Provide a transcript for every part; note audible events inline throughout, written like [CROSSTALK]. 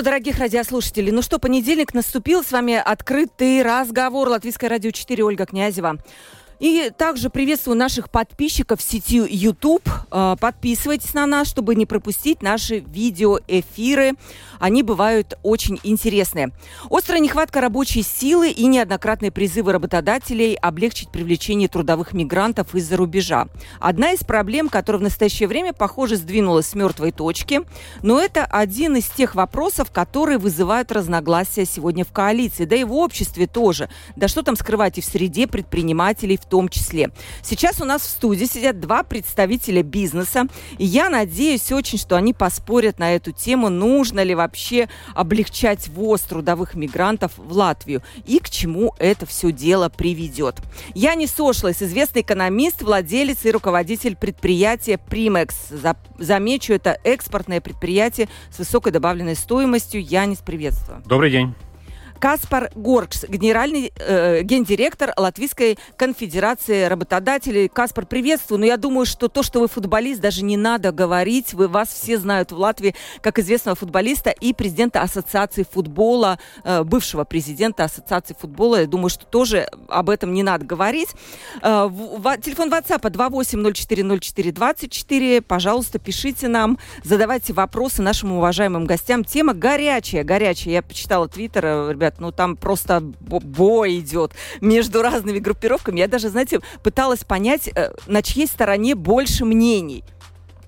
Приветствую, дорогих радиослушателей. Ну что, понедельник наступил. С вами открытый разговор. Латвийское радио 4, Ольга Князева. И также приветствую наших подписчиков в сети YouTube. Э, подписывайтесь на нас, чтобы не пропустить наши видеоэфиры. Они бывают очень интересные. Острая нехватка рабочей силы и неоднократные призывы работодателей облегчить привлечение трудовых мигрантов из-за рубежа. Одна из проблем, которая в настоящее время, похоже, сдвинулась с мертвой точки. Но это один из тех вопросов, которые вызывают разногласия сегодня в коалиции. Да и в обществе тоже. Да что там скрывать и в среде предпринимателей в том числе. Сейчас у нас в студии сидят два представителя бизнеса, и я надеюсь очень, что они поспорят на эту тему, нужно ли вообще облегчать ввоз трудовых мигрантов в Латвию и к чему это все дело приведет. Я не Сошлес, известный экономист, владелец и руководитель предприятия Primex. Замечу, это экспортное предприятие с высокой добавленной стоимостью. Янис, приветствую. Добрый день. Каспар Горкс, генеральный э, гендиректор Латвийской конфедерации работодателей. Каспар, приветствую. Но я думаю, что то, что вы футболист, даже не надо говорить. Вы, вас все знают в Латвии как известного футболиста и президента Ассоциации футбола, э, бывшего президента Ассоциации футбола. Я думаю, что тоже об этом не надо говорить. Э, в, в, телефон WhatsApp 28040424. Пожалуйста, пишите нам, задавайте вопросы нашим уважаемым гостям. Тема горячая, горячая. Я почитала твиттер, э, ребят, ребят, ну там просто бой идет между разными группировками. Я даже, знаете, пыталась понять, э, на чьей стороне больше мнений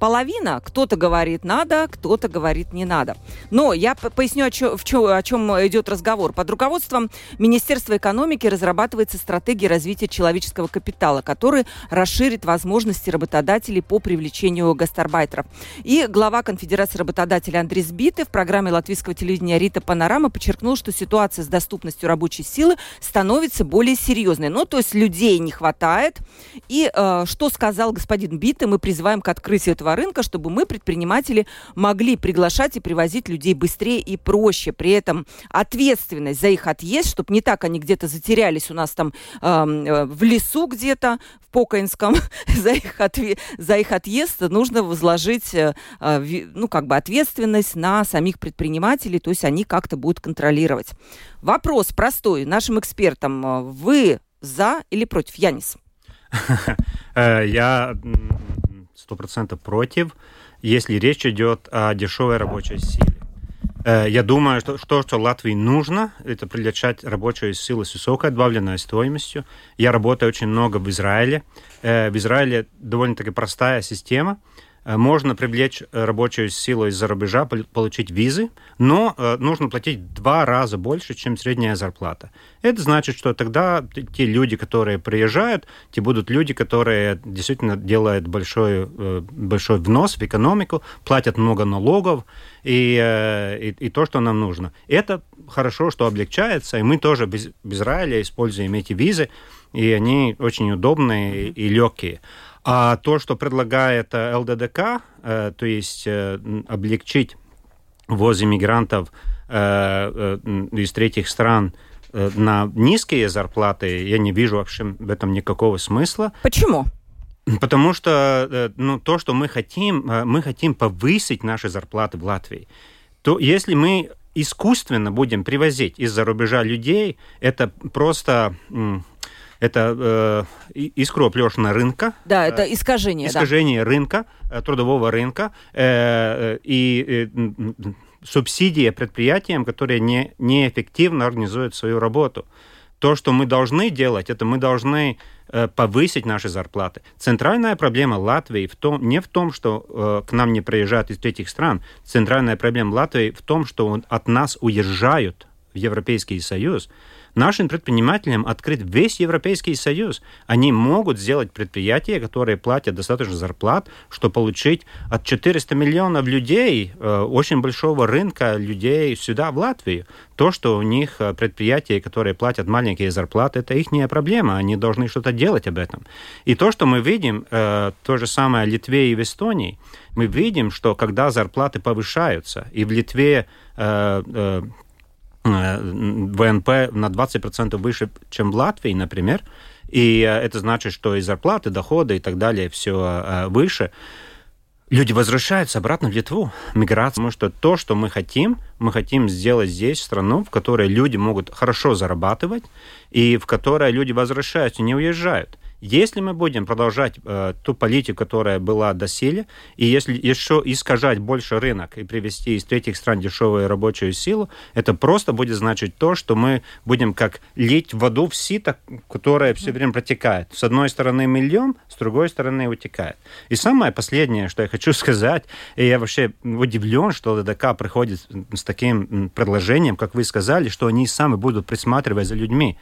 половина. Кто-то говорит надо, кто-то говорит не надо. Но я поясню, о, чё, о чем идет разговор. Под руководством Министерства экономики разрабатывается стратегия развития человеческого капитала, который расширит возможности работодателей по привлечению гастарбайтеров. И глава Конфедерации работодателей Андрей Сбиты в программе латвийского телевидения «Рита Панорама» подчеркнул, что ситуация с доступностью рабочей силы становится более серьезной. Ну, то есть людей не хватает. И э, что сказал господин Биты, мы призываем к открытию этого рынка, чтобы мы, предприниматели, могли приглашать и привозить людей быстрее и проще. При этом ответственность за их отъезд, чтобы не так они где-то затерялись у нас там э, в лесу где-то, в Покоинском, [LAUGHS] за, их отве- за их отъезд нужно возложить э, ну, как бы ответственность на самих предпринимателей, то есть они как-то будут контролировать. Вопрос простой нашим экспертам. Вы за или против, Янис? [LAUGHS] Э, я сто процентов против, если речь идет о дешевой рабочей силе. Э, я думаю, что то, что Латвии нужно, это привлечать рабочую силу с высокой добавленной стоимостью. Я работаю очень много в Израиле. Э, в Израиле довольно-таки простая система – можно привлечь э, рабочую силу из-за рубежа, получить визы, но э, нужно платить в два раза больше, чем средняя зарплата. Это значит, что тогда те люди, которые приезжают, те будут люди, которые действительно делают большой, большой внос в экономику, платят много налогов и, и, и то, что нам нужно. Это хорошо, что облегчается, и мы тоже без, без Израиля используем эти визы, и они очень удобные и легкие. А то, что предлагает э, ЛДДК, э, то есть э, облегчить ввоз иммигрантов из третьих стран на низкие зарплаты, я не вижу вообще в этом никакого смысла. Почему? Потому что ну, то, что мы хотим, мы хотим повысить наши зарплаты в Латвии. То если мы искусственно будем привозить из-за рубежа людей, это просто это э, искроплешина рынка. Да, это искажение. Искажение да. рынка, э, трудового рынка э, э, и э, субсидия предприятиям, которые не, неэффективно организуют свою работу. То, что мы должны делать, это мы должны э, повысить наши зарплаты. Центральная проблема Латвии в том, не в том, что э, к нам не приезжают из третьих стран. Центральная проблема Латвии в том, что от нас уезжают в Европейский Союз Нашим предпринимателям открыт весь Европейский Союз. Они могут сделать предприятия, которые платят достаточно зарплат, чтобы получить от 400 миллионов людей, э, очень большого рынка людей сюда, в Латвию. То, что у них э, предприятия, которые платят маленькие зарплаты, это их проблема. Они должны что-то делать об этом. И то, что мы видим, э, то же самое в Литве и в Эстонии, мы видим, что когда зарплаты повышаются, и в Литве ВНП на 20% выше, чем в Латвии, например, и э, это значит, что и зарплаты, доходы и так далее все э, выше, люди возвращаются обратно в Литву, миграция, потому что то, что мы хотим, мы хотим сделать здесь страну, в которой люди могут хорошо зарабатывать, и в которой люди возвращаются, не уезжают. Если мы будем продолжать э, ту политику, которая была доселе, и если еще искажать больше рынок и привести из третьих стран дешевую рабочую силу, это просто будет значить то, что мы будем как лить воду в сито, которое все время протекает. С одной стороны миллион, с другой стороны утекает. И самое последнее, что я хочу [LAUGHS] сказать, и я вообще удивлен, что ЛДК приходит с таким предложением, как вы сказали, что они сами будут присматривать за людьми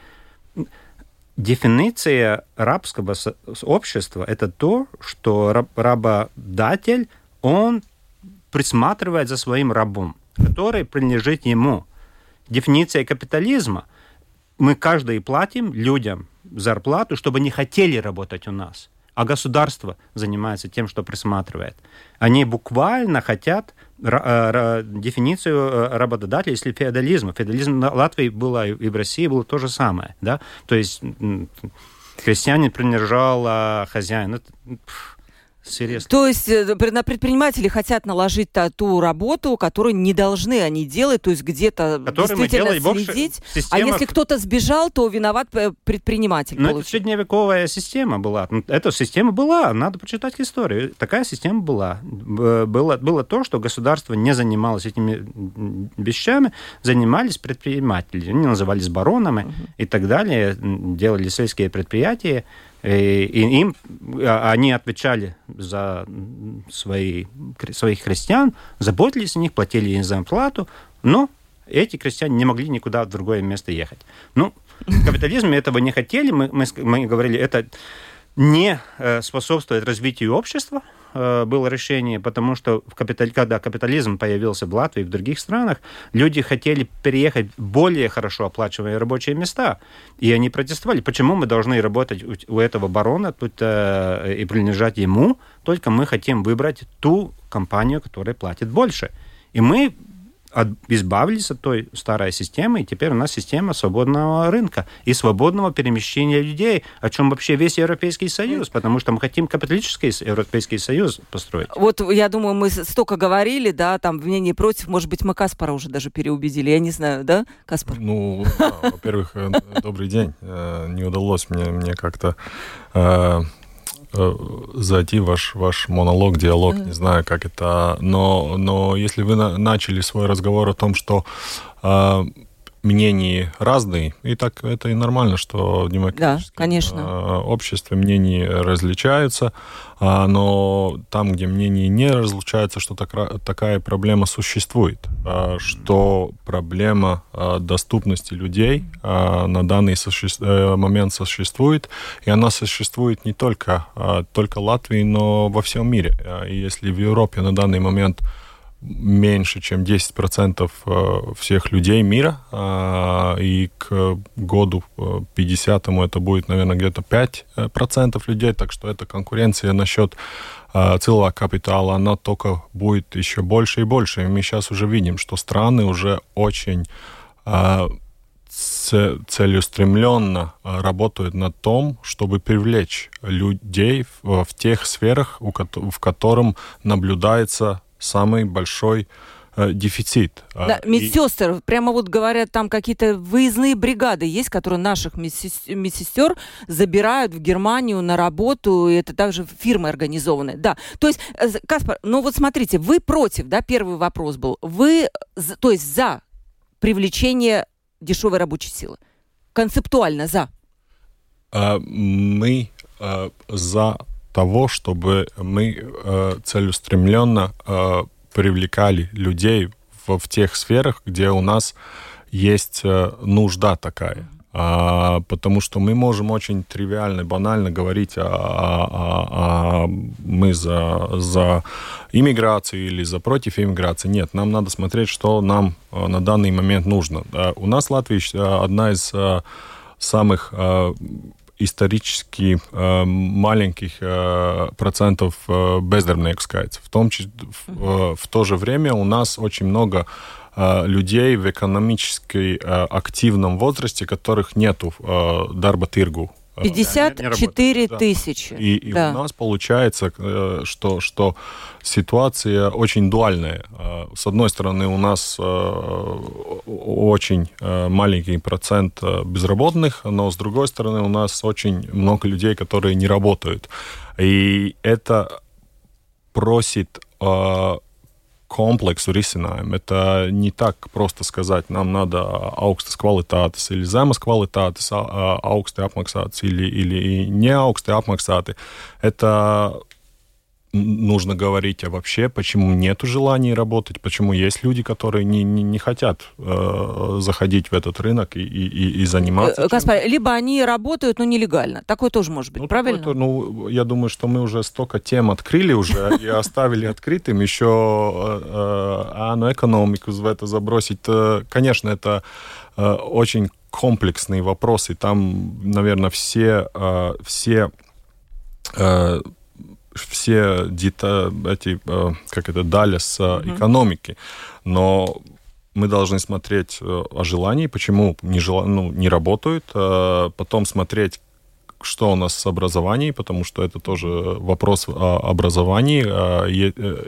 Дефиниция рабского общества – это то, что работодатель, он присматривает за своим рабом, который принадлежит ему. Дефиниция капитализма – мы каждый платим людям зарплату, чтобы не хотели работать у нас – а государство занимается тем, что присматривает. Они буквально хотят э, дефиницию э, работодателя, если феодализма. Феодализм в Латвии было и в России было то же самое. Да? То есть крестьянин принадлежал а хозяин. Это, Серьезно. То есть э, на предприниматели хотят наложить ту работу, которую не должны они делать, то есть где-то действительно следить. А если кто-то сбежал, то виноват э, предприниматель. Ну, это средневековая система была. Ну, эта система была, надо почитать историю. Такая система была. Было, было то, что государство не занималось этими вещами, занимались предприниматели. Они назывались баронами угу. и так далее, делали сельские предприятия. И, им а, они отвечали за свои, своих крестьян, заботились о них, платили им зарплату, но эти крестьяне не могли никуда в другое место ехать. Ну, в капитализме этого не хотели, мы, мы, мы говорили, это не э, способствует развитию общества, Э, было решение, потому что в капиталь... когда капитализм появился в Латвии и в других странах, люди хотели переехать в более хорошо оплачиваемые рабочие места. И они протестовали. Почему мы должны работать у, этого барона тут, э, и принадлежать ему, только мы хотим выбрать ту компанию, которая платит больше. И мы избавились от той старой системы, и теперь у нас система свободного рынка и свободного перемещения людей, о чем вообще весь Европейский Союз, потому что мы хотим капиталистический Европейский Союз построить. Вот я думаю, мы столько говорили, да, там в мнении против, может быть, мы Каспара уже даже переубедили, я не знаю, да, Каспар? Ну, во-первых, э, добрый день. Э, не удалось мне, мне как-то э, зайти в ваш, ваш монолог, диалог, mm-hmm. не знаю, как это. Но, но если вы на, начали свой разговор о том, что э, мнений разные, и так это и нормально, что в демократическом да, конечно. Э, обществе мнения различаются, а, но там, где мнения не различаются, что такая проблема существует, а, что проблема а, доступности людей на данный э, момент существует, и она существует не только, только в Латвии, но во всем мире. И если в Европе на данный момент меньше, чем 10% э, всех людей мира, а, и к году 50-му э, это будет, наверное, где-то 5% людей, так что эта конкуренция насчет э, целого капитала, она только будет еще больше и больше. И мы сейчас уже видим, что страны уже очень целеустремленно работают над том, чтобы привлечь людей в тех сферах, в котором наблюдается самый большой э, дефицит. А, да, медсестр, и... прямо вот говорят, там какие-то выездные бригады есть, которые наших медсестер забирают в Германию на работу, и это также фирмы организованные. Да, то есть, э, Каспар, ну вот смотрите, вы против, да, первый вопрос был, вы, то есть за привлечение дешевой рабочей силы, концептуально за? Мы за того, чтобы мы э, целеустремленно э, привлекали людей в, в тех сферах, где у нас есть э, нужда такая. А, потому что мы можем очень тривиально, банально говорить, а, а, а, мы за, за иммиграцию или за против иммиграции. Нет, нам надо смотреть, что нам а, на данный момент нужно. А, у нас Латвия одна из самых исторически э, маленьких э, процентов э, бездомных В том числе в, в то же время у нас очень много э, людей в экономически э, активном возрасте, которых нету э, дарба тыргу 54 да, тысячи. И, и да. у нас получается, э, что, что ситуация очень дуальная. Э, с одной стороны, у нас э, очень маленький процент безработных, но с другой стороны, у нас очень много людей, которые не работают. И это просит kompleksu risinājumu. Это не так просто сказать, нам надо augstas kvalitātes или zemes kvalitātes augsti apmaksātas или, или не augsti apmaksāti. Это нужно говорить, а вообще, почему нету желания работать, почему есть люди, которые не, не, не хотят э, заходить в этот рынок и, и, и заниматься. Каспар, э, либо они работают, но нелегально. Такое тоже может быть, ну, правильно? Ну, я думаю, что мы уже столько тем открыли уже [LAUGHS] и оставили открытым еще э, э, а ну, экономику в это забросить. Конечно, это очень комплексный вопрос, и там, наверное, все, все все дита, эти, э, как это, дали с mm-hmm. экономики. Но мы должны смотреть э, о желании, почему не, жел... ну, не работают, потом смотреть, что у нас с образованием, потому что это тоже вопрос о образовании.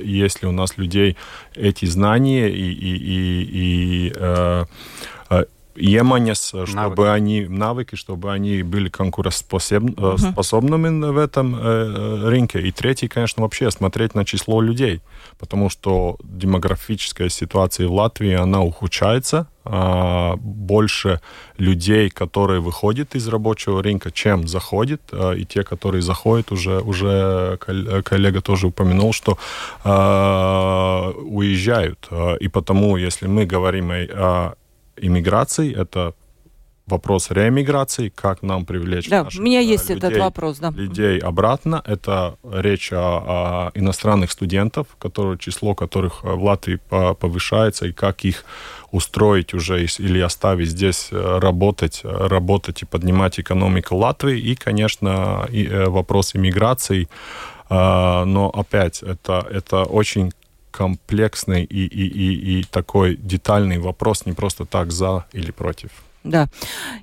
Есть ли у нас людей эти знания и, и, и, и iemaņas, чтобы навыки. они навыки, чтобы они были конкурентоспособными uh-huh. в этом э, рынке. И третий, конечно, вообще смотреть на число людей, потому что демографическая ситуация в Латвии она ухудшается, а больше людей, которые выходят из рабочего рынка, чем заходит, и те, которые заходят, уже уже коллега тоже упомянул, что э, уезжают, и потому, если мы говорим о иммиграции, это вопрос реэмиграции, как нам привлечь да, наших, у меня есть людей, этот вопрос, да. людей обратно. Это речь о, о иностранных студентов, которые, число которых в Латвии повышается, и как их устроить уже или оставить здесь э, работать, работать и поднимать экономику Латвии. И, конечно, и, э, вопрос иммиграции. Но опять, это, это очень комплексный и, и, и, и такой детальный вопрос, не просто так за или против. Да.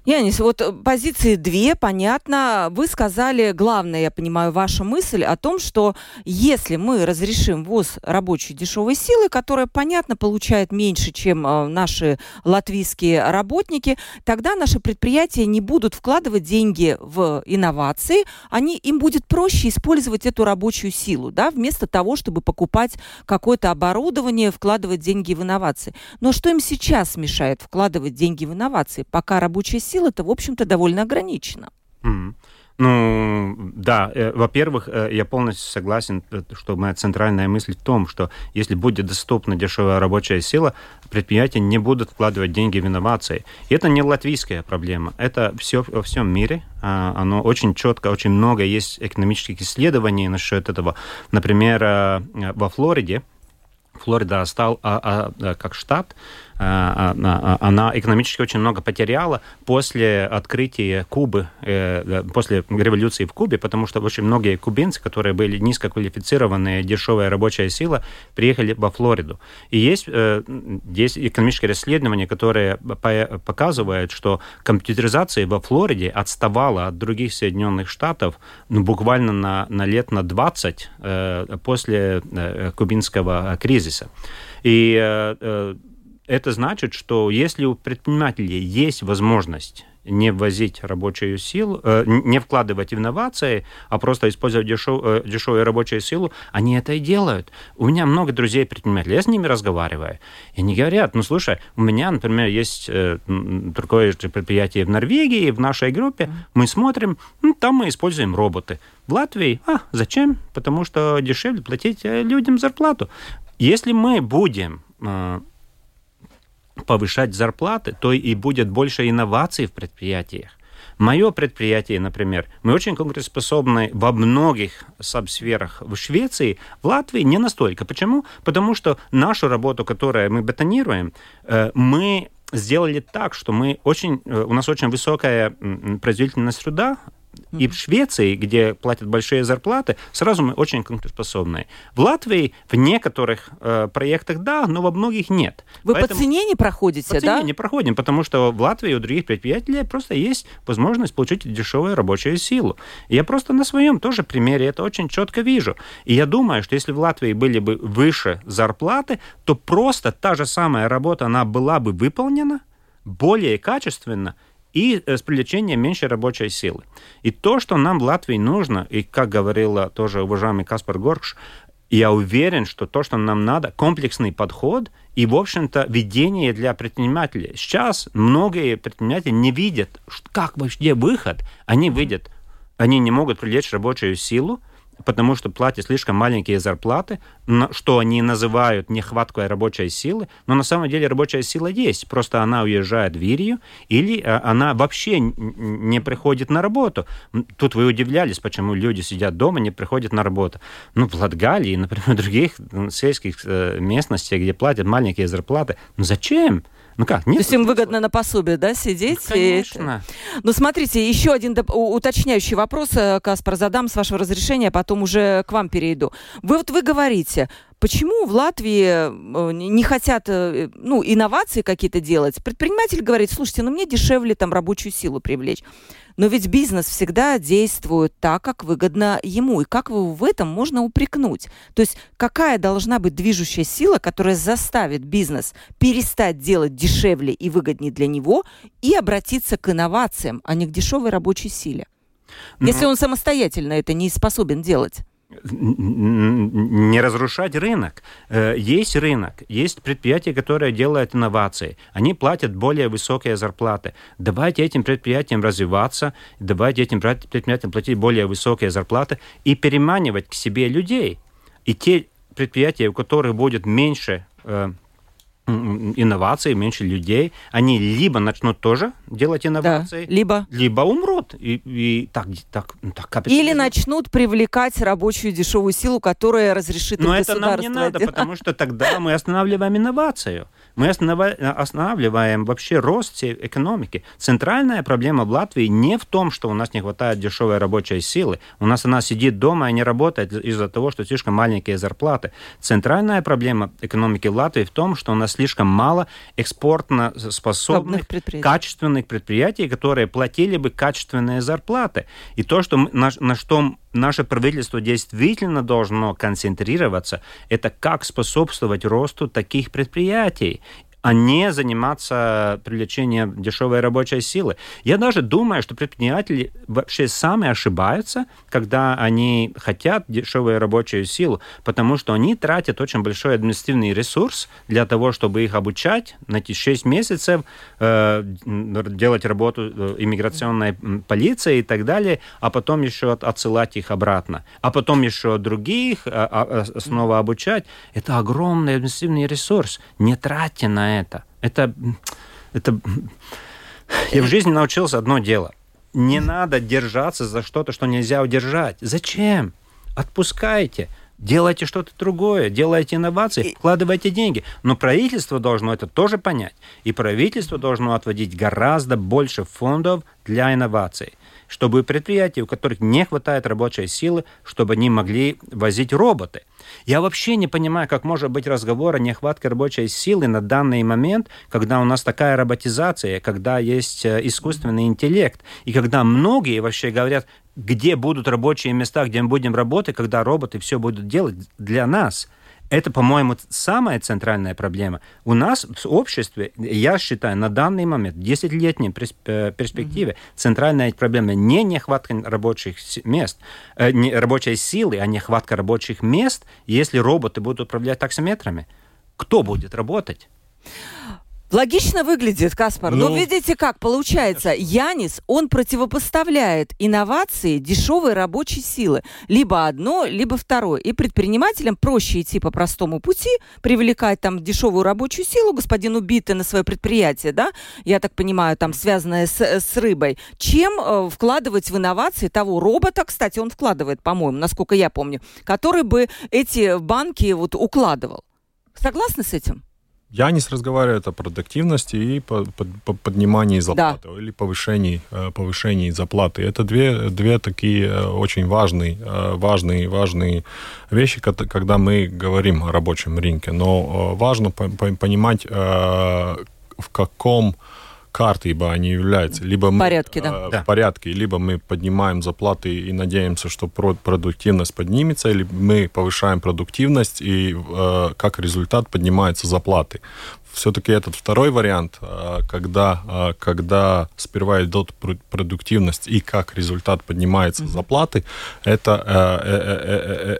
Янис, вот э, позиции две, понятно. Вы сказали, главное, я понимаю, ваша мысль о том, что если мы разрешим ввоз рабочей дешевой силы, которая, понятно, получает меньше, чем э, наши латвийские работники, тогда наши предприятия не будут вкладывать деньги в инновации, они, им будет проще использовать эту рабочую силу, да, вместо того, чтобы покупать какое-то оборудование, вкладывать деньги в инновации. Но что им сейчас мешает вкладывать деньги в инновации? Пока рабочая сила-то, в общем-то, довольно ограничена. Mm. Ну, да, э, во-первых, э, я полностью согласен, э, что моя центральная мысль в том, что если будет доступна дешевая рабочая сила, предприятия не будут вкладывать деньги в инновации. И это не латвийская проблема, это все во всем мире. А, оно очень четко, очень много есть экономических исследований насчет этого. Например, во Флориде, Флорида стал а, а, как штат, она экономически очень много потеряла после открытия Кубы, э, после революции в Кубе, потому что очень многие кубинцы, которые были низкоквалифицированные, дешевая рабочая сила, приехали во Флориду. И есть, э, есть экономические расследования, которые показывают, что компьютеризация во Флориде отставала от других Соединенных Штатов ну, буквально на, на лет на 20 э, после кубинского кризиса. И это значит, что если у предпринимателей есть возможность не ввозить рабочую силу, э, не вкладывать инновации, а просто использовать дешев, э, дешевую рабочую силу, они это и делают. У меня много друзей предпринимателей, я с ними разговариваю, и они говорят, ну слушай, у меня, например, есть э, другое предприятие в Норвегии, в нашей группе, мы смотрим, ну, там мы используем роботы. В Латвии, а, зачем? Потому что дешевле платить людям зарплату. Если мы будем повышать зарплаты, то и будет больше инноваций в предприятиях. Мое предприятие, например, мы очень конкурентоспособны во многих субсферах в Швеции, в Латвии не настолько. Почему? Потому что нашу работу, которую мы бетонируем, э, мы сделали так, что мы очень, э, у нас очень высокая производительность труда, и в Швеции, где платят большие зарплаты, сразу мы очень конкурентоспособные. В Латвии в некоторых э, проектах да, но во многих нет. Вы Поэтому по цене не проходите, по да? цене не проходим, потому что в Латвии у других предприятий просто есть возможность получить дешевую рабочую силу. И я просто на своем тоже примере это очень четко вижу. И я думаю, что если в Латвии были бы выше зарплаты, то просто та же самая работа, она была бы выполнена более качественно, и э, с привлечением меньшей рабочей силы. И то, что нам в Латвии нужно, и как говорил тоже уважаемый Каспар Горкш, я уверен, что то, что нам надо, комплексный подход и, в общем-то, ведение для предпринимателей. Сейчас многие предприниматели не видят, как вообще выход. Они видят, они не могут привлечь рабочую силу, потому что платят слишком маленькие зарплаты, что они называют нехваткой рабочей силы, но на самом деле рабочая сила есть, просто она уезжает в Ирию или э, она вообще не приходит на работу. Тут вы удивлялись, почему люди сидят дома, не приходят на работу. Ну, в Латгалии, [LAUGHS] например, в других сельских э, местностях, где платят маленькие зарплаты, ну зачем? Ну как? Нет, То есть им выгодно на пособие, да, сидеть? Ну, конечно. И... Ну, смотрите, еще один доп... уточняющий вопрос, э, Каспар, задам с вашего разрешения, а потом уже к вам перейду. Вы вот вы говорите, Почему в Латвии э, не хотят э, ну, инновации какие-то делать? Предприниматель говорит, слушайте, ну мне дешевле там рабочую силу привлечь. Но ведь бизнес всегда действует так, как выгодно ему. И как его в этом можно упрекнуть? То есть какая должна быть движущая сила, которая заставит бизнес перестать делать дешевле и выгоднее для него и обратиться к инновациям, а не к дешевой рабочей силе? Если он самостоятельно это не способен делать не разрушать рынок. Э, есть рынок, есть предприятия, которые делают инновации. Они платят более высокие зарплаты. Давайте этим предприятиям развиваться, давайте этим предприятиям платить более высокие зарплаты и переманивать к себе людей. И те предприятия, у которых будет меньше э, инноваций, меньше людей, они либо начнут тоже делать инновации, да, либо. либо умрут. И, и так так ну, так или начнут привлекать рабочую дешевую силу, которая разрешит Но это нам не надо, потому что тогда мы останавливаем инновацию, мы останавливаем вообще рост экономики. Центральная проблема в Латвии не в том, что у нас не хватает дешевой рабочей силы, у нас она сидит дома и не работает из-за того, что слишком маленькие зарплаты. Центральная проблема экономики Латвии в том, что у нас слишком мало экспортно способных, предприятий. качественных предприятий, которые платили бы качественные зарплаты. И то, что мы, на, на что наше правительство действительно должно концентрироваться, это как способствовать росту таких предприятий а не заниматься привлечением дешевой рабочей силы. Я даже думаю, что предприниматели вообще сами ошибаются, когда они хотят дешевую рабочую силу, потому что они тратят очень большой административный ресурс для того, чтобы их обучать, найти 6 месяцев, э, делать работу э, иммиграционной полиции и так далее, а потом еще отсылать их обратно, а потом еще других а, а, а, снова обучать. Это огромный административный ресурс. Не тратьте на это. Это, это... Я в жизни научился одно дело. Не надо держаться за что-то, что нельзя удержать. Зачем? Отпускайте. Делайте что-то другое, делайте инновации, вкладывайте деньги. Но правительство должно это тоже понять. И правительство должно отводить гораздо больше фондов для инноваций чтобы предприятия, у которых не хватает рабочей силы, чтобы они могли возить роботы. Я вообще не понимаю, как может быть разговор о нехватке рабочей силы на данный момент, когда у нас такая роботизация, когда есть э, искусственный интеллект, и когда многие вообще говорят, где будут рабочие места, где мы будем работать, когда роботы все будут делать для нас – это, по-моему, самая центральная проблема. У нас в обществе, я считаю, на данный момент, в 10-летней э, перспективе, mm-hmm. центральная проблема не нехватка рабочих мест, э, не рабочей силы, а нехватка рабочих мест, если роботы будут управлять таксометрами. Кто будет работать? Логично выглядит, Каспар. Ну, Но видите как, получается, Янис, он противопоставляет инновации дешевой рабочей силы. Либо одно, либо второе. И предпринимателям проще идти по простому пути, привлекать там дешевую рабочую силу, господину Битте на свое предприятие, да, я так понимаю, там связанное с, с рыбой, чем э, вкладывать в инновации того робота, кстати, он вкладывает, по-моему, насколько я помню, который бы эти банки вот укладывал. Согласны с этим? Янис разговаривает о продуктивности и по, по, по поднимании зарплаты да. или повышении, э, повышении зарплаты. Это две, две такие э, очень важные, э, важные, важные вещи, когда мы говорим о рабочем рынке. Но важно понимать, в каком карты, ибо они являются. Либо мы, порядке, да. Э, в порядке, либо мы поднимаем зарплаты и надеемся, что продуктивность поднимется, или мы повышаем продуктивность, и э, как результат поднимаются зарплаты. Все-таки этот второй вариант, э, когда, э, когда сперва идет продуктивность и как результат поднимается mm-hmm. зарплаты, это,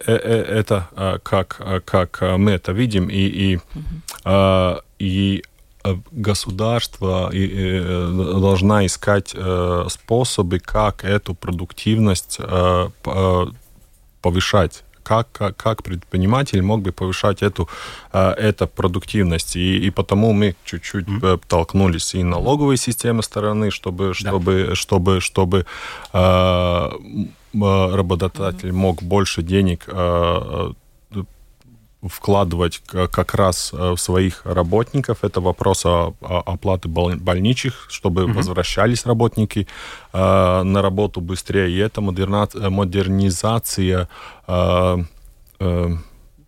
это как, как мы это видим, и, и, mm-hmm. и Э, государство э, должна искать э, способы, как эту продуктивность повышать как, как, как предприниматель мог бы повышать эту, эту продуктивность. И, и потому мы чуть-чуть mm-hmm. толкнулись и налоговой системы стороны, чтобы, чтобы, да. чтобы, чтобы, чтобы э, работодатель mm-hmm. мог больше денег э, вкладывать как раз э, в своих работников. Это вопрос о, оплаты больничих, чтобы угу. возвращались работники э, на работу быстрее. И это модернизация э, э,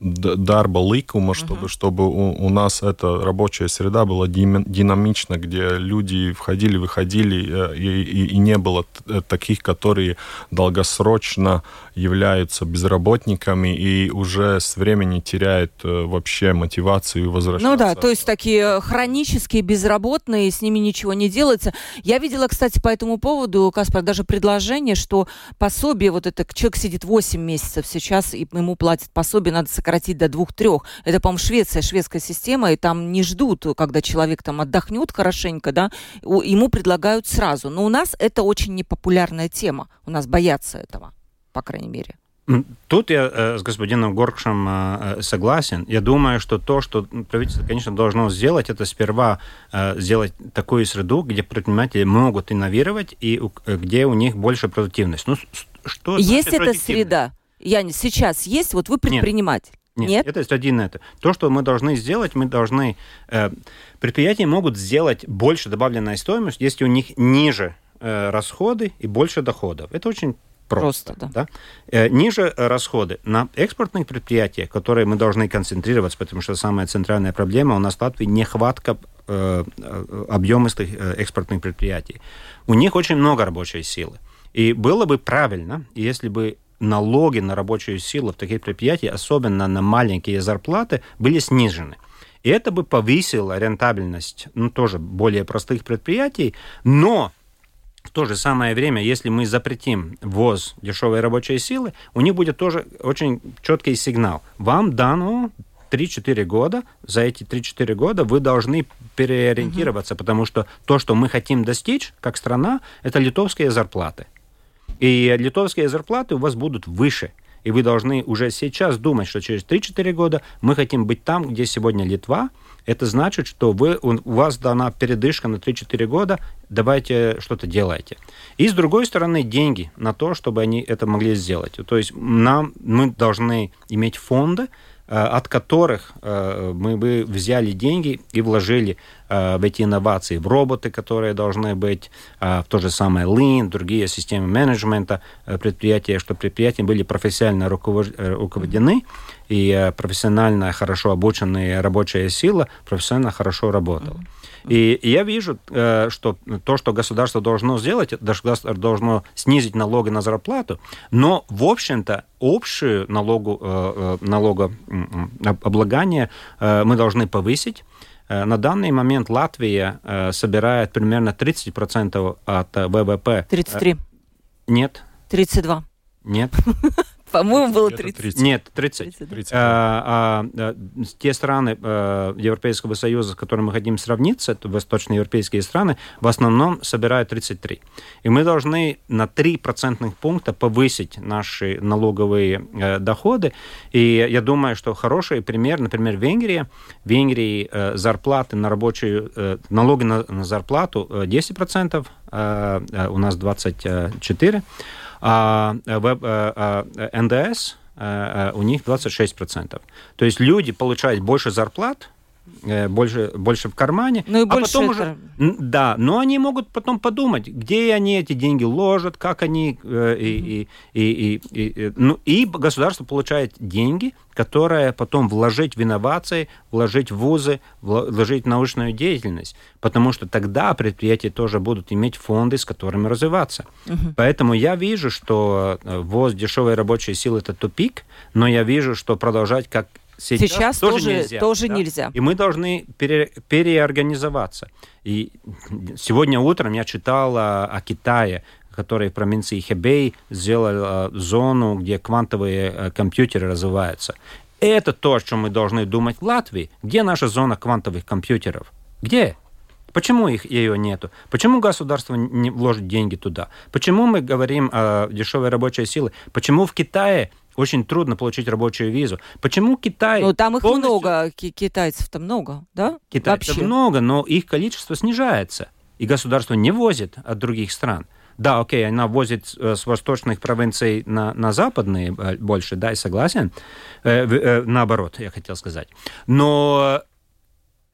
дарба ликума, чтобы, uh-huh. чтобы у, у нас эта рабочая среда была динамична, где люди входили, выходили, и, и, и не было таких, которые долгосрочно являются безработниками и уже с времени теряют э, вообще мотивацию возвращаться. Ну да, то есть такие хронические безработные, с ними ничего не делается. Я видела, кстати, по этому поводу, Каспар, даже предложение, что пособие, вот это, человек сидит 8 месяцев сейчас, и ему платят пособие, надо сократить до двух-трех. Это, по-моему, Швеция, шведская система, и там не ждут, когда человек там отдохнет хорошенько, да, ему предлагают сразу. Но у нас это очень непопулярная тема, у нас боятся этого по крайней мере. Тут я э, с господином Горкшем э, э, согласен. Я думаю, что то, что правительство, конечно, должно сделать, это сперва сделать такую среду, где предприниматели могут инновировать и где у них больше продуктивность. Ну, что есть эта среда? Я не сейчас есть, вот вы предприниматель. Нет, Нет, это есть один это. То, что мы должны сделать, мы должны... Э, предприятия могут сделать больше добавленной стоимости, если у них ниже э, расходы и больше доходов. Это очень Просто, Просто да. да? Э, ниже расходы на экспортные предприятия, которые мы должны концентрироваться, потому что самая центральная проблема у нас в Латвии нехватка э, э объемистых э, экспортных предприятий. У них очень много рабочей силы. И было бы правильно, если бы налоги на рабочую силу в таких предприятиях, особенно на маленькие зарплаты, были снижены. И это бы повысило рентабельность, ну, тоже более простых предприятий, но в то же самое время, если мы запретим ввоз дешевой рабочей силы, у них будет тоже очень четкий сигнал. Вам дано 3-4 года, за эти 3-4 года вы должны переориентироваться, угу. потому что то, что мы хотим достичь как страна, это литовские зарплаты. И литовские зарплаты у вас будут выше. И вы должны уже сейчас думать, что через 3-4 года мы хотим быть там, где сегодня Литва, это значит, что вы, у вас дана передышка на 3-4 года, давайте что-то делайте. И с другой стороны, деньги на то, чтобы они это могли сделать. То есть нам, мы должны иметь фонды, от которых э, мы бы взяли деньги и вложили Э, в эти инновации, в роботы, которые должны быть, э, в то же самое Lean, другие системы менеджмента э, предприятия, чтобы предприятия были профессионально руководены, и профессионально хорошо обученная рабочая сила профессионально хорошо работала. И, и я вижу, что то, что государство должно сделать, государство должно снизить налоги на зарплату, но, в общем-то, общую налогу, налогооблагание мы должны повысить, Э, на данный момент Латвия э, собирает примерно 30% от ВВП. 33. Нет. 32. Нет. [LAUGHS] По-моему, было 30. 30. Нет, 30. 30. 30. А, а, те страны а, Европейского Союза, с которыми мы хотим сравниться, это восточноевропейские страны, в основном собирают 33. И мы должны на 3 процентных пункта повысить наши налоговые э, доходы. И я думаю, что хороший пример, например, Венгрия. В Венгрии э, зарплаты на рабочую, э, налоги на, на зарплату 10%, э, у нас 24%. А веб, а, а, НДС у них 26%. То есть люди получают больше зарплат, больше, больше в кармане. Ну и а больше потом это... уже, да, но они могут потом подумать, где они эти деньги ложат, как они э, и, и, и, и, и, ну, и государство получает деньги, которые потом вложить в инновации, вложить в вузы, вложить в научную деятельность, потому что тогда предприятия тоже будут иметь фонды, с которыми развиваться. Угу. Поэтому я вижу, что ввоз дешевой рабочей силы это тупик, но я вижу, что продолжать как сейчас, сейчас тоже, тоже нельзя. Тоже да? нельзя. И мы должны пере, переорганизоваться. И сегодня утром я читал о, Китае, который в провинции Хэбэй сделал зону, где квантовые э, компьютеры развиваются. Это то, о чем мы должны думать в Латвии. Где наша зона квантовых компьютеров? Где? Почему их, ее нету? Почему государство не вложит деньги туда? Почему мы говорим о дешевой рабочей силе? Почему в Китае очень трудно получить рабочую визу. Почему Китай... Ну, там их полностью... много, китайцев-то много, да? Китайцев Вообще. много, но их количество снижается. И государство не возит от других стран. Да, окей, она возит э, с восточных провинций на, на западные э, больше, да, и согласен. Э, э, наоборот, я хотел сказать. Но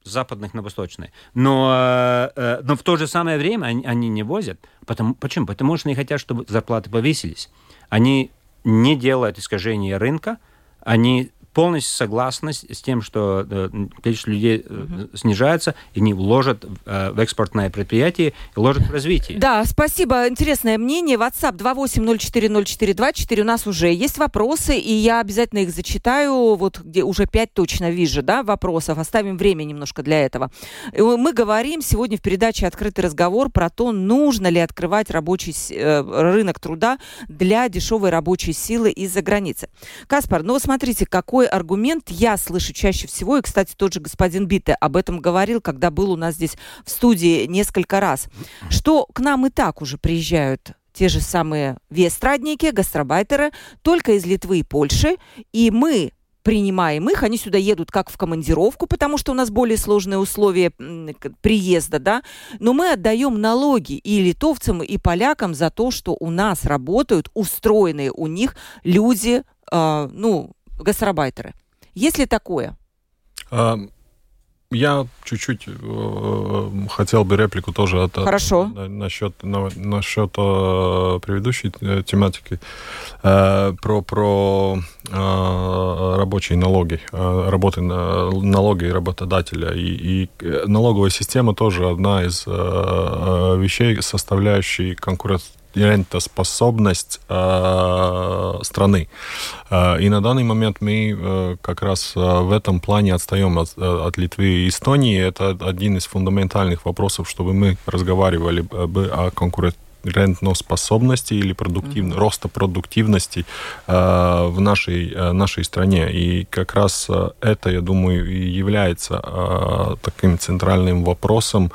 западных на восточные. Но, э, но в то же самое время они, они не возят. Потому, почему? Потому что они хотят, чтобы зарплаты повысились. Они не делают искажения рынка, они полностью согласны с тем, что э, количество людей угу. снижается, и они вложат э, в экспортное предприятие и вложат в развитие. Да, спасибо. Интересное мнение. WhatsApp 28040424. У нас уже есть вопросы, и я обязательно их зачитаю. Вот где уже пять точно вижу, да, вопросов. Оставим время немножко для этого. Мы говорим сегодня в передаче «Открытый разговор» про то, нужно ли открывать рабочий рынок труда для дешевой рабочей силы из-за границы. Каспар, ну смотрите, какой аргумент я слышу чаще всего, и, кстати, тот же господин Битте об этом говорил, когда был у нас здесь в студии несколько раз, что к нам и так уже приезжают те же самые вестрадники, гастробайтеры, только из Литвы и Польши, и мы принимаем их, они сюда едут как в командировку, потому что у нас более сложные условия приезда, да, но мы отдаем налоги и литовцам, и полякам за то, что у нас работают устроенные у них люди, э, ну, гастарбайтеры. Есть ли такое? А, я чуть-чуть э, хотел бы реплику тоже от, Хорошо. На, насчет, на, насчет э, предыдущей э, тематики э, про, про э, рабочие налоги, э, работы на налоги работодателя. И, и налоговая система тоже одна из э, э вещей, составляющей конкуренцию конкурентоспособность э, страны. Э, и на данный момент мы э, как раз э, в этом плане отстаем от, от Литвы и Эстонии. Это один из фундаментальных вопросов, чтобы мы разговаривали бы о конкурентности рентноспособности или продуктив... mm-hmm. роста продуктивности э, в нашей, э, нашей стране. И как раз э, это, я думаю, и является э, таким центральным вопросом,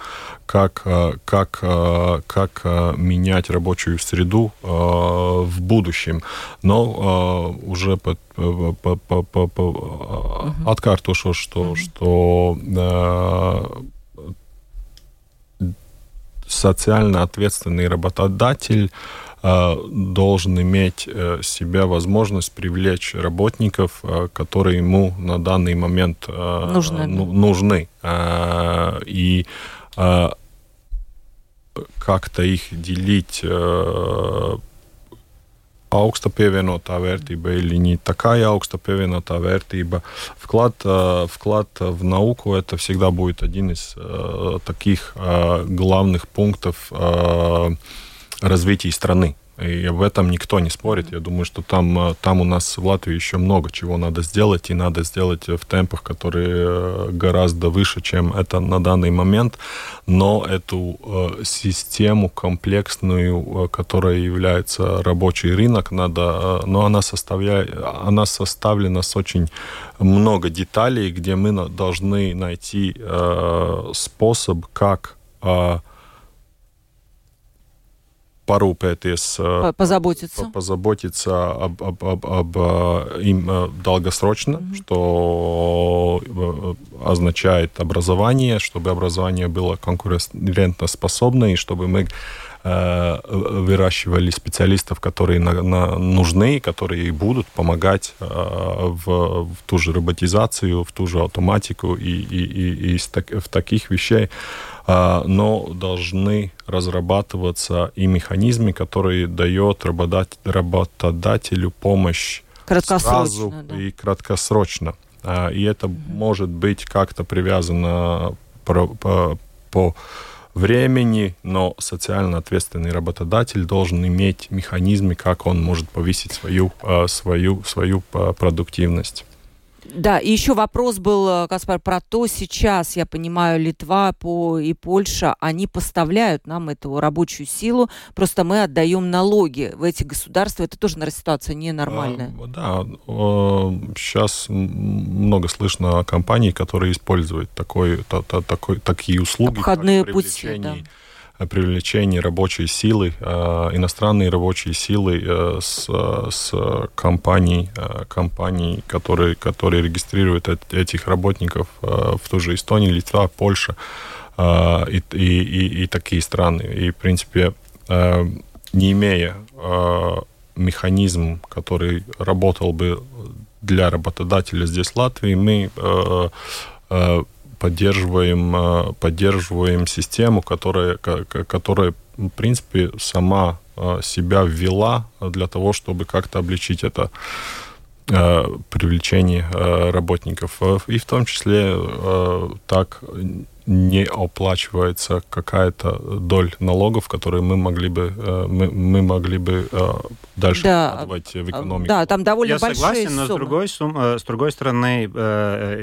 как, э, как, э, как менять рабочую среду в будущем. Но уже по, по, по, по, по, по, mm-hmm. откартушу, что, mm-hmm. что социально ответственный работодатель э, должен иметь э, себя возможность привлечь работников, э, которые ему на данный момент нужны. Ну, нужны. И как-то их делить augsta pievienotā vērtība или не такая augsta pievienotā vērtība. Вклад, вклад в науку это всегда будет один из таких главных пунктов развития страны. И об этом никто не спорит. Я думаю, что там, э, там у нас в Латвии еще много чего надо сделать, и надо сделать в темпах, которые э, гораздо выше, чем это на данный момент. Но эту э, систему комплексную, которая является рабочий рынок, надо, но она, составляет, она составлена с очень много деталей, где мы должны найти способ, как порūpēties, позаботиться, позаботиться об, об, об, об им долгосрочно, mm-hmm. что означает образование, чтобы образование было конкурентоспособное, и чтобы мы выращивали специалистов, которые на, на, нужны, которые будут помогать э, в, в ту же роботизацию, в ту же автоматику и, и, и, и в таких вещей но должны разрабатываться и механизмы, которые дают работодателю помощь сразу да. и краткосрочно. И это угу. может быть как-то привязано по, по, по времени, но социально ответственный работодатель должен иметь механизмы, как он может повысить свою, свою, свою продуктивность. Да, и еще вопрос был, э, Каспар, про то, сейчас, я понимаю, Литва по, и Польша, они поставляют нам эту рабочую силу, просто мы отдаем налоги в эти государства. Это тоже, наверное, ситуация ненормальная. А, да, сейчас много слышно о компании, которые используют такой, та, та, такой, такие услуги. Обходные пути, да привлечении рабочей силы, э, иностранной рабочей силы э, с, с компаний, э, компаний которые, которые регистрируют этих работников в ту же Эстонию, Литва, Польша и, и, и, и такие страны. И, в принципе, не имея механизм, который работал бы для работодателя здесь в Латвии, мы поддерживаем, э, поддерживаем систему, которая, которая, в принципе, сама э, себя ввела для того, чтобы как-то облегчить это э, привлечение работников. И в том числе так не оплачивается какая-то доль налогов, которые мы могли бы, э, мы, мы могли бы э, дальше да, вкладывать в экономику. Да, там довольно Я большие согласен, суммы. но с другой, э, с другой стороны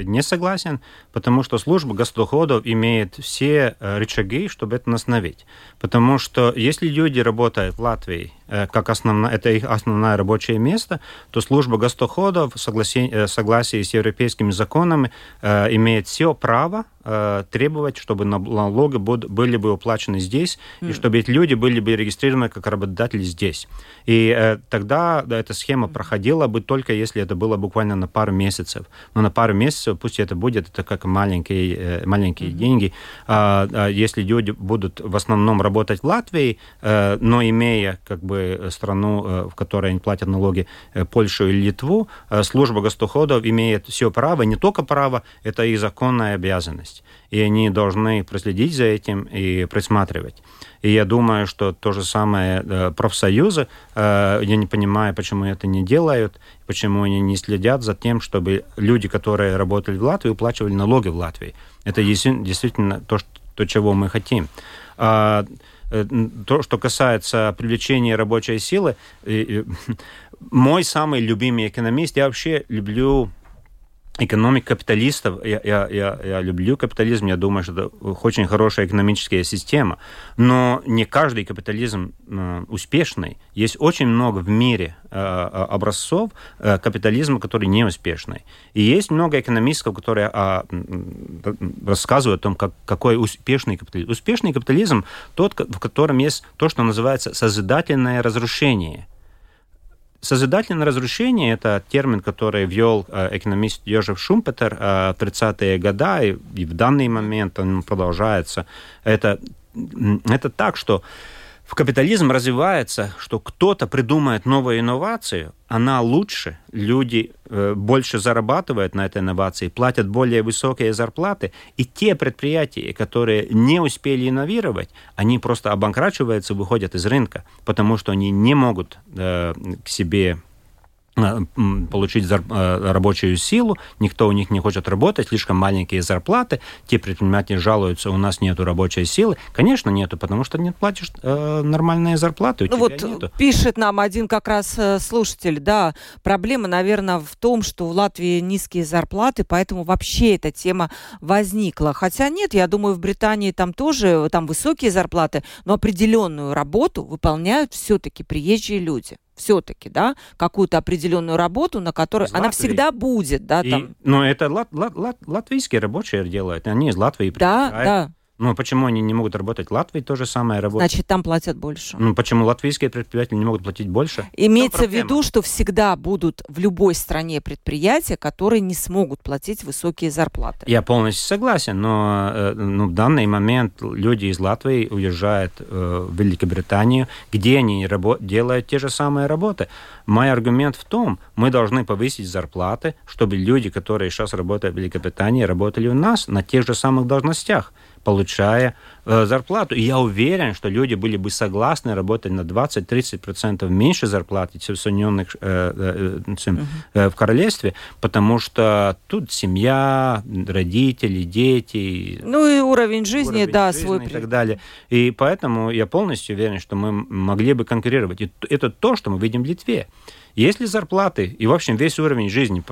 не согласен, потому что служба госдоходов имеет все рычаги, чтобы это остановить. Потому что если люди работают в Латвии, как основная, это их основное рабочее место, то служба госдоходов в согласии, согласии с европейскими законами имеет все право Э, требовать, чтобы налоги были бы уплачены здесь, mm. и чтобы эти люди были бы регистрированы как работодатели здесь. И э, тогда да, эта схема проходила бы только если это было буквально на пару месяцев. Но на пару месяцев, пусть это будет, это как маленькие, э, маленькие mm-hmm. деньги. А, а если люди будут в основном работать в Латвии, э, но имея как бы страну, э, в которой они платят налоги, э, Польшу или Литву, э, служба госдоходов имеет все право, не только право, это и законная обязанность ответственность, и они должны проследить за этим и присматривать. И я думаю, что то же самое э, профсоюзы, э, я не понимаю, почему это не делают, почему они не следят за тем, чтобы люди, которые работали в Латвии, уплачивали налоги в Латвии. Это действительно то, что, чего мы хотим. А, э, то, что касается привлечения рабочей силы, [LAUGHS] мой самый любимый экономист, я вообще люблю экономик капиталистов, я, я, я, я люблю капитализм, я думаю, что это очень хорошая экономическая система, но не каждый капитализм э, успешный. Есть очень много в мире э, образцов э, капитализма, которые не успешны. И есть много экономистов, которые э, рассказывают о том, как, какой успешный капитализм. Успешный капитализм тот, в котором есть то, что называется созидательное разрушение – Созидательное разрушение – это термин, который ввел э, экономист Йожев Шумпетер э, в 30-е годы, и в данный момент он продолжается. Это, это так, что в капитализм развивается, что кто-то придумает новую инновацию, она лучше, люди э, больше зарабатывают на этой инновации, платят более высокие зарплаты, и те предприятия, которые не успели инновировать, они просто обанкрачиваются, выходят из рынка, потому что они не могут э, к себе получить э, рабочую силу, никто у них не хочет работать, слишком маленькие зарплаты, те предприниматели жалуются, у нас нет рабочей силы. Конечно, нету, потому что не платишь э, нормальные зарплаты, у ну вот нету. Пишет нам один как раз э, слушатель, да, проблема, наверное, в том, что в Латвии низкие зарплаты, поэтому вообще эта тема возникла. Хотя нет, я думаю, в Британии там тоже там высокие зарплаты, но определенную работу выполняют все-таки приезжие люди все-таки, да, какую-то определенную работу, на которой из она Латвии. всегда будет, да, и, там. Но это лат, лат, лат, латвийские рабочие делают, они из Латвии Да, да. Ну, почему они не могут работать в Латвии, то же самое работать? Значит, там платят больше. Ну, почему латвийские предприятия не могут платить больше? Имеется в виду, что всегда будут в любой стране предприятия, которые не смогут платить высокие зарплаты. Я полностью согласен, но э, ну, в данный момент люди из Латвии уезжают э, в Великобританию, где они делают те же самые работы. Мой аргумент в том, мы должны повысить зарплаты, чтобы люди, которые сейчас работают в Великобритании, работали у нас на тех же самых должностях получая зарплату. И я уверен, что люди были бы согласны работать на 20-30% меньше зарплаты в Соединенных э, э, э, э, в Королевстве, потому что тут семья, родители, дети. Ну и уровень жизни, уровень да, жизни свой. И так далее. И поэтому я полностью уверен, что мы могли бы конкурировать. И это то, что мы видим в Литве. Если зарплаты и, в общем, весь уровень жизни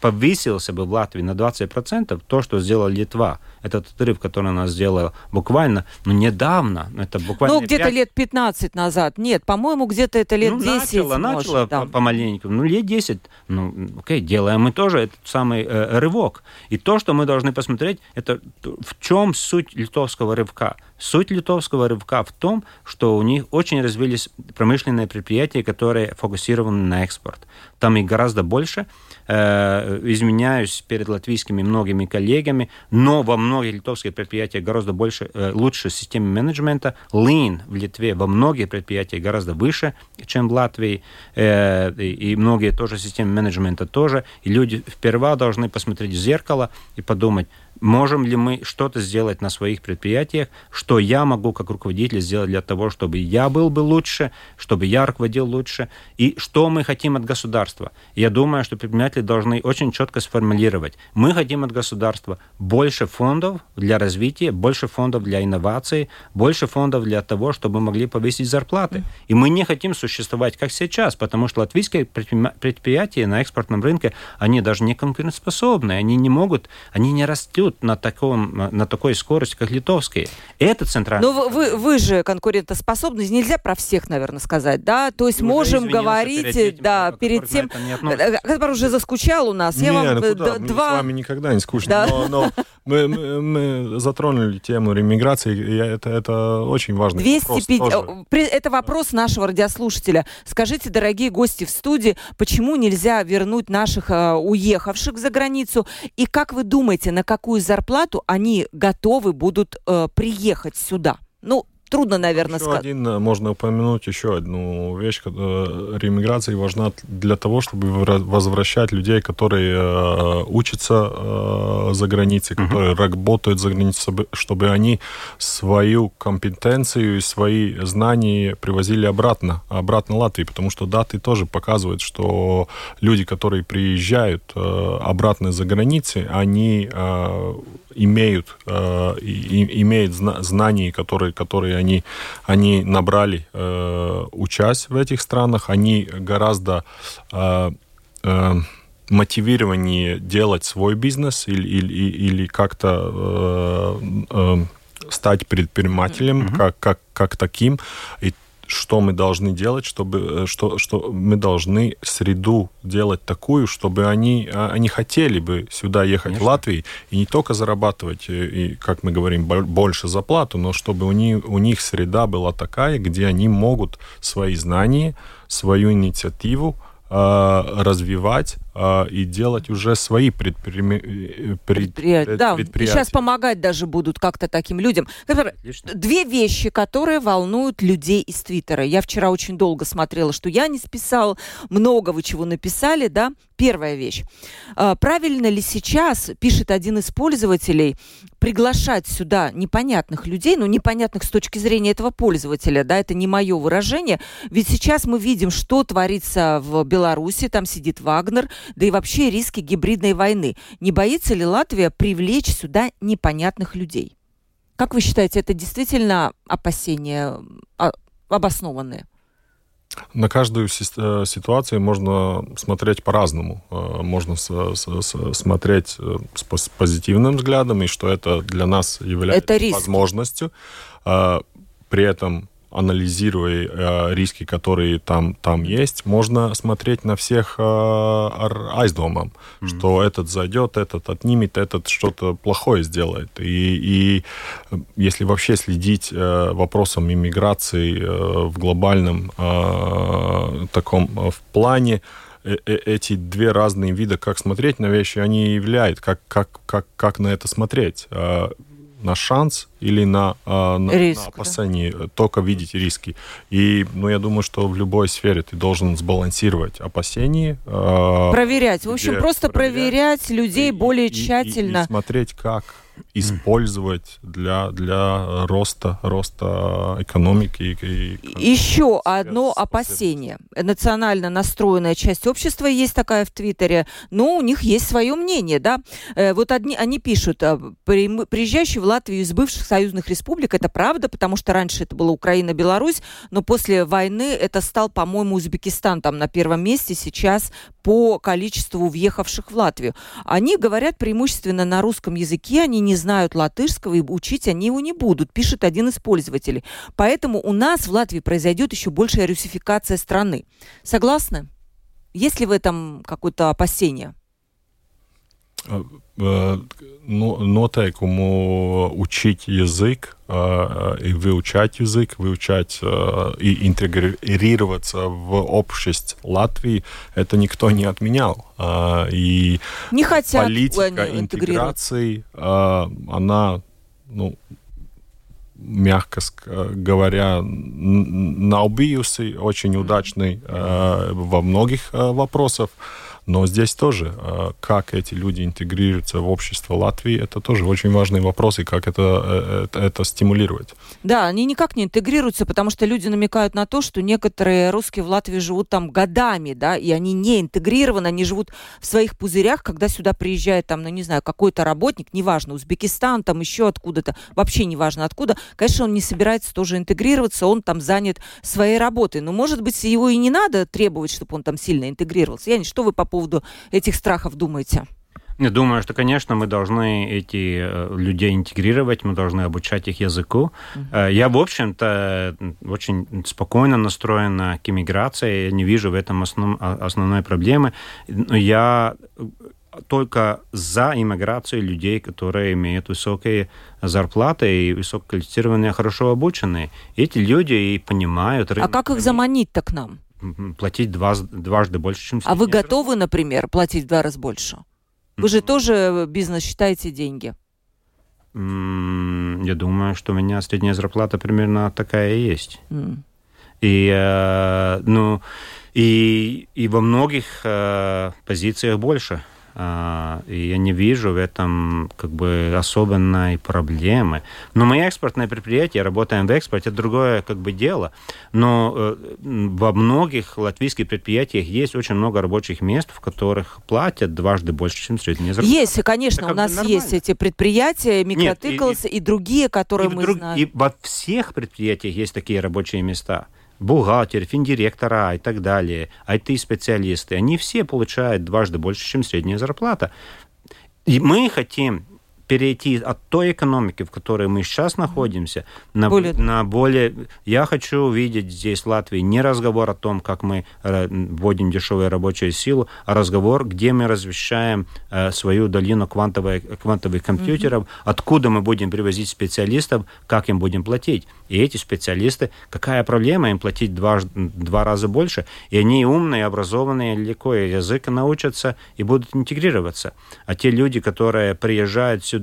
повысился бы в Латвии на 20%, то, что сделала Литва, этот отрыв, который она сделала буквально, ну, недавно, это буквально Ну, где-то 5... лет 15 назад. Нет, по-моему, где-то это лет ну, 10. Начало, может, начало да. помаленьку. Ну, лет 10. Ну, окей, делаем мы тоже этот самый э, рывок. И то, что мы должны посмотреть, это в чем суть литовского рывка. Суть литовского рывка в том, что у них очень развились промышленные предприятия, которые фокусированы на экспорт. Там их гораздо больше. Э, изменяюсь перед латвийскими многими коллегами, но во многих литовских предприятиях гораздо больше, э, лучше системы менеджмента. Lean в Литве во многих предприятиях гораздо выше, чем в Латвии, э, и многие тоже системы менеджмента тоже. И люди впервые должны посмотреть в зеркало и подумать, Можем ли мы что-то сделать на своих предприятиях, что я могу как руководитель сделать для того, чтобы я был бы лучше, чтобы я руководил лучше, и что мы хотим от государства. Я думаю, что предприниматели должны очень четко сформулировать. Мы хотим от государства больше фондов для развития, больше фондов для инноваций, больше фондов для того, чтобы мы могли повысить зарплаты. И мы не хотим существовать как сейчас, потому что латвийские предприятия на экспортном рынке, они даже не конкурентоспособны, они не могут, они не растут растут на, таком, на такой скорости, как литовские. Это центральный. Но вы, вы же конкурентоспособны, нельзя про всех, наверное, сказать, да? То есть Ты можем говорить, перед этим, да, перед тем... Каспар уже заскучал у нас. Не, Я вам ну куда? два... с вами никогда не скучно. Да. Но, но мы, мы, мы затронули тему ремиграции, и это, это очень важный 205... вопрос тоже. Это вопрос нашего радиослушателя. Скажите, дорогие гости в студии, почему нельзя вернуть наших э, уехавших за границу? И как вы думаете, на какую какую зарплату они готовы будут э, приехать сюда? Ну, трудно, наверное, сказать. Один, э, можно упомянуть еще одну вещь. Ремиграция важна для того, чтобы возвращать людей, которые э, учатся э, за границей, uh-huh. которые работают за границей, чтобы, чтобы они свою компетенцию и свои знания привозили обратно, обратно в Латвию. Потому что даты тоже показывают, что люди, которые приезжают э, обратно за границей, они э, имеют, э, и, имеют знания, которые, которые они, они набрали, э, учась в этих странах, они гораздо э, э, делать свой бизнес или, или, или как-то э, э, стать предпринимателем mm-hmm. как, как, как таким. И что мы должны делать, чтобы, э, что, что мы должны среду делать такую, чтобы они, а, они хотели бы сюда ехать Конечно. в Латвию и не только зарабатывать, э, и, как мы говорим, больше зарплату, но чтобы у них, у них среда была такая, где они могут свои знания, свою инициативу э, развивать, и делать уже свои предприятия. Э, предприятия. Да, предприятия. сейчас помогать даже будут как-то таким людям. Например, две вещи, которые волнуют людей из Твиттера. Я вчера очень долго смотрела, что я не списал, много вы чего написали, да. Первая вещь. А, правильно ли сейчас, пишет один из пользователей, приглашать сюда непонятных людей, ну, непонятных с точки зрения этого пользователя, да, это не мое выражение, ведь сейчас мы видим, что творится в Беларуси, там сидит Вагнер, да и вообще риски гибридной войны. Не боится ли Латвия привлечь сюда непонятных людей? Как вы считаете, это действительно опасения а, обоснованные? На каждую э, ситуацию можно смотреть по-разному. Э, можно смотреть э, с позитивным взглядом, и что это для нас является это возможностью. При этом анализируя э, риски, которые там, там есть, можно смотреть на всех э, айсдомом, mm-hmm. что этот зайдет, этот отнимет, этот что-то плохое сделает. И, и если вообще следить э, вопросом иммиграции э, в глобальном э, таком э, в плане, э, э, эти две разные вида, как смотреть на вещи, они являют, как, как, как, как на это смотреть на шанс или на, э, на, Риск, на опасение, да. только видеть риски. И ну, я думаю, что в любой сфере ты должен сбалансировать опасения. Э, проверять. В общем, просто проверять, проверять людей и, более и, тщательно. И, и смотреть, как использовать для, для роста, роста экономики. И, Еще одно опасение. Национально настроенная часть общества есть такая в Твиттере, но у них есть свое мнение, да. Э, вот одни, они пишут, э, приезжающий в Латвию из бывших союзных республик, это правда, потому что раньше это была Украина, Беларусь, но после войны это стал, по-моему, Узбекистан там на первом месте сейчас по количеству въехавших в Латвию. Они говорят преимущественно на русском языке, они не знают латышского, и учить они его не будут, пишет один из пользователей. Поэтому у нас в Латвии произойдет еще большая русификация страны. Согласны? Есть ли в этом какое-то опасение? Noteikumu учить язык и выучать язык, выучать и интегрироваться в общество Латвии, это никто не отменял. И не хотят политика интеграции, она, ну, мягко говоря, наубиюси, очень удачный во многих вопросах. Но здесь тоже, а, как эти люди интегрируются в общество Латвии, это тоже очень важный вопрос, и как это, э, это, это стимулировать. Да, они никак не интегрируются, потому что люди намекают на то, что некоторые русские в Латвии живут там годами, да, и они не интегрированы, они живут в своих пузырях, когда сюда приезжает там, ну не знаю, какой-то работник, неважно, Узбекистан, там еще откуда-то, вообще неважно откуда, конечно, он не собирается тоже интегрироваться, он там занят своей работой. Но, может быть, его и не надо требовать, чтобы он там сильно интегрировался. Я не что вы по поводу этих страхов думаете? Я думаю, что, конечно, мы должны эти э, людей интегрировать, мы должны обучать их языку. Uh-huh. Я, в общем-то, очень спокойно настроена к иммиграции, я не вижу в этом основ, основной проблемы. Но я только за иммиграцию людей, которые имеют высокие зарплаты и высококвалифицированные, хорошо обученные. Эти люди и понимают... А как их заманить-то к нам? Платить два, дважды больше, чем А вы готовы, например, платить в два раза больше? Вы же тоже бизнес считаете деньги. Я думаю, что у меня средняя зарплата примерно такая и есть. Mm. И, э, ну, и, и во многих э, позициях больше. А, и я не вижу в этом как бы особенной проблемы. Но мы экспортное предприятие, работаем в экспорте, это другое как бы дело. Но э, во многих латвийских предприятиях есть очень много рабочих мест, в которых платят дважды больше, чем средняя зарплата. Есть, конечно, это у нас есть эти предприятия, микротыклс и, и, и другие, которые и мы друг, знаем. И во всех предприятиях есть такие рабочие места бухгалтер, финдиректора и так далее, IT-специалисты, они все получают дважды больше, чем средняя зарплата. И мы хотим перейти от той экономики, в которой мы сейчас находимся, на Более- на более... Я хочу увидеть здесь в Латвии не разговор о том, как мы э, вводим дешевую рабочую силу, а разговор, где мы размещаем э, свою долину квантовой, квантовых компьютеров, откуда мы будем привозить специалистов, как им будем платить. И эти специалисты, какая проблема им платить два, два раза больше, и они умные, образованные, легко язык научатся и будут интегрироваться. А те люди, которые приезжают сюда,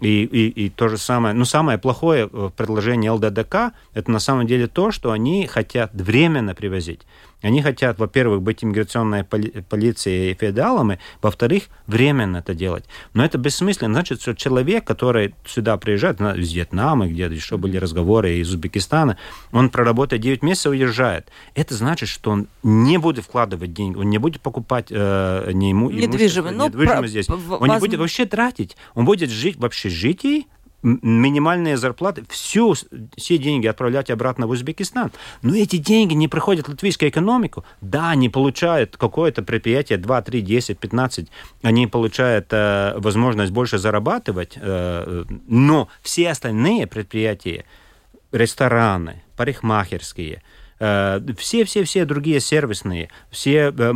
и, и, и то же самое, ну, самое плохое в предложении ЛДДК, это на самом деле то, что они хотят временно привозить. Они хотят, во-первых, быть иммиграционной поли- полицией и федералами, во-вторых, временно это делать. Но это бессмысленно. Значит, что человек, который сюда приезжает, из Вьетнама, где еще были разговоры, из Узбекистана, он проработает 9 месяцев и уезжает. Это значит, что он не будет вкладывать деньги, он не будет покупать э, не ему, Недвижимое. имущество, Ну, недвижимость здесь. Он не возм- будет вообще тратить. Он будет жить в общежитии, минимальные зарплаты, всю, все деньги отправлять обратно в Узбекистан. Но эти деньги не приходят в латвийскую экономику. Да, они получают какое-то предприятие 2, 3, 10, 15, они получают э, возможность больше зарабатывать, э, но все остальные предприятия, рестораны, парикмахерские, э, все-все-все другие сервисные, все э,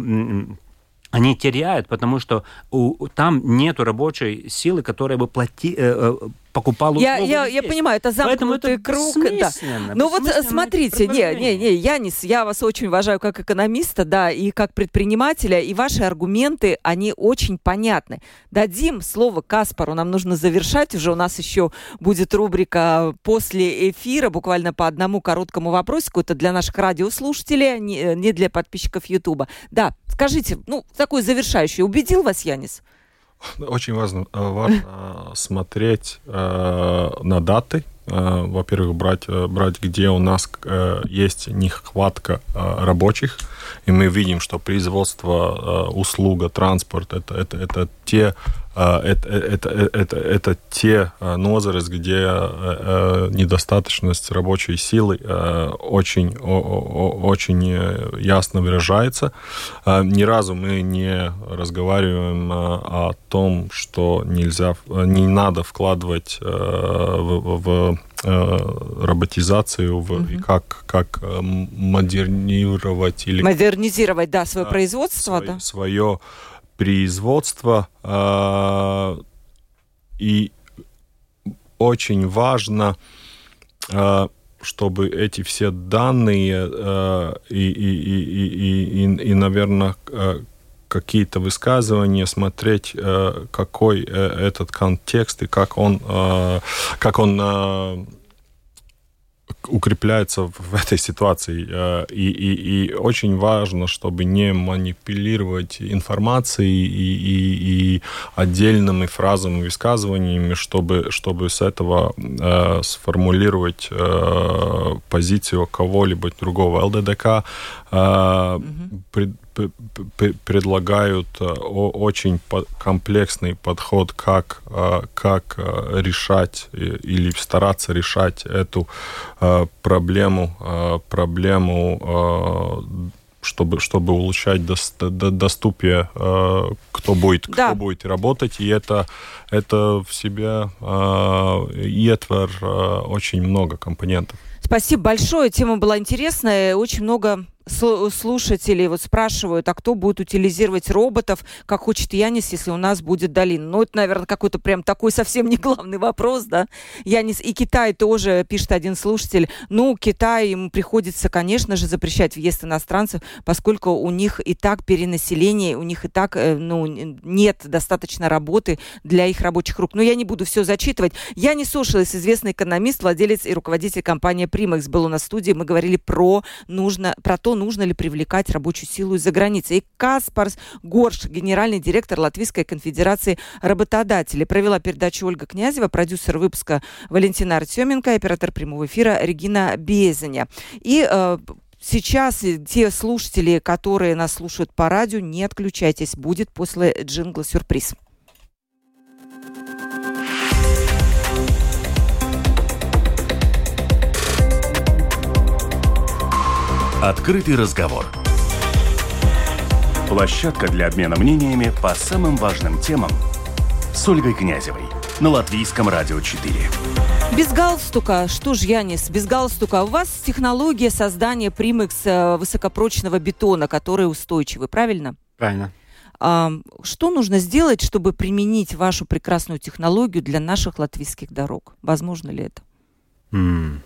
они теряют, потому что у, там нету рабочей силы, которая бы плати, э, покупала Я, я, я понимаю, это замкнутый это круг. Да. Ну вот э, смотрите, не, не, не, Янис, я вас очень уважаю как экономиста, да, и как предпринимателя, и ваши аргументы, они очень понятны. Дадим слово Каспару, нам нужно завершать, уже у нас еще будет рубрика после эфира, буквально по одному короткому вопросику, это для наших радиослушателей, не, э, не для подписчиков Ютуба. Да, скажите, ну, такой завершающий, убедил вас Янис? Очень важно, э, важно смотреть э, на даты. Э, Во-первых, брать, э, брать, где у нас э, есть нехватка э, рабочих, и мы видим, что производство, э, услуга, транспорт это, это, это те э, это, это, это, это те э, нозерес, где э, э, недостаточность рабочей силы э, очень, очень э, ясно выражается. Э, Ни разу мы не разговариваем э, о том, что нельзя, э, не надо вкладывать э, в, в- э, роботизацию в, и как, как э, модернизировать или Модернизировать, да, свое производство, да? свое производство. э, и очень важно, э, чтобы эти все данные э, и, и, и, и, и, и, наверное, какие-то высказывания, смотреть, какой э, этот контекст и как он, как он укрепляется в этой ситуации. Э, И, и, и очень важно, чтобы не манипулировать информацией и, и, и отдельными фразами, высказываниями, чтобы, чтобы с этого э, сформулировать э, позицию кого-либо другого. ЛДДК э, п- п- предлагают э, очень комплексный подход, как, э, как э, решать или стараться решать эту проблему, проблему чтобы, чтобы улучшать дос- до- доступие, кто будет, Да. кто будет работать, и это, это в себе э, иетвер э, очень много компонентов. Спасибо большое. Тема была интересная. Очень много слу- слушателей вот спрашивают, а кто будет утилизировать роботов, как хочет Янис, если у нас будет долина. Ну, это, наверное, какой-то прям такой совсем не главный вопрос, да. Янис и Китай тоже, пишет один слушатель, ну, Китай, ему приходится, конечно же, запрещать въезд иностранцев, поскольку у них и так перенаселение, у них и так, э, ну, нет достаточно работы для их рабочих рук. Но я не буду все зачитывать. Янис Ошилес, известный экономист, владелец и руководитель компании Primex, был у нас в студии. Мы говорили про, нужно, про то, нужно ли привлекать рабочую силу из-за границы. И Каспарс Горш, генеральный директор Латвийской конфедерации работодателей. Провела передачу Ольга Князева, продюсер выпуска Валентина Артеменко, оператор прямого эфира Регина Безеня. И э, Сейчас и те слушатели, которые нас слушают по радио, не отключайтесь. Будет после джингла сюрприз. Открытый разговор. Площадка для обмена мнениями по самым важным темам с Ольгой Князевой на Латвийском радио 4. Без галстука, что ж, Янис, без галстука. У вас технология создания примекс э, высокопрочного бетона, который устойчивый, правильно? Правильно. А, что нужно сделать, чтобы применить вашу прекрасную технологию для наших латвийских дорог? Возможно ли это? М.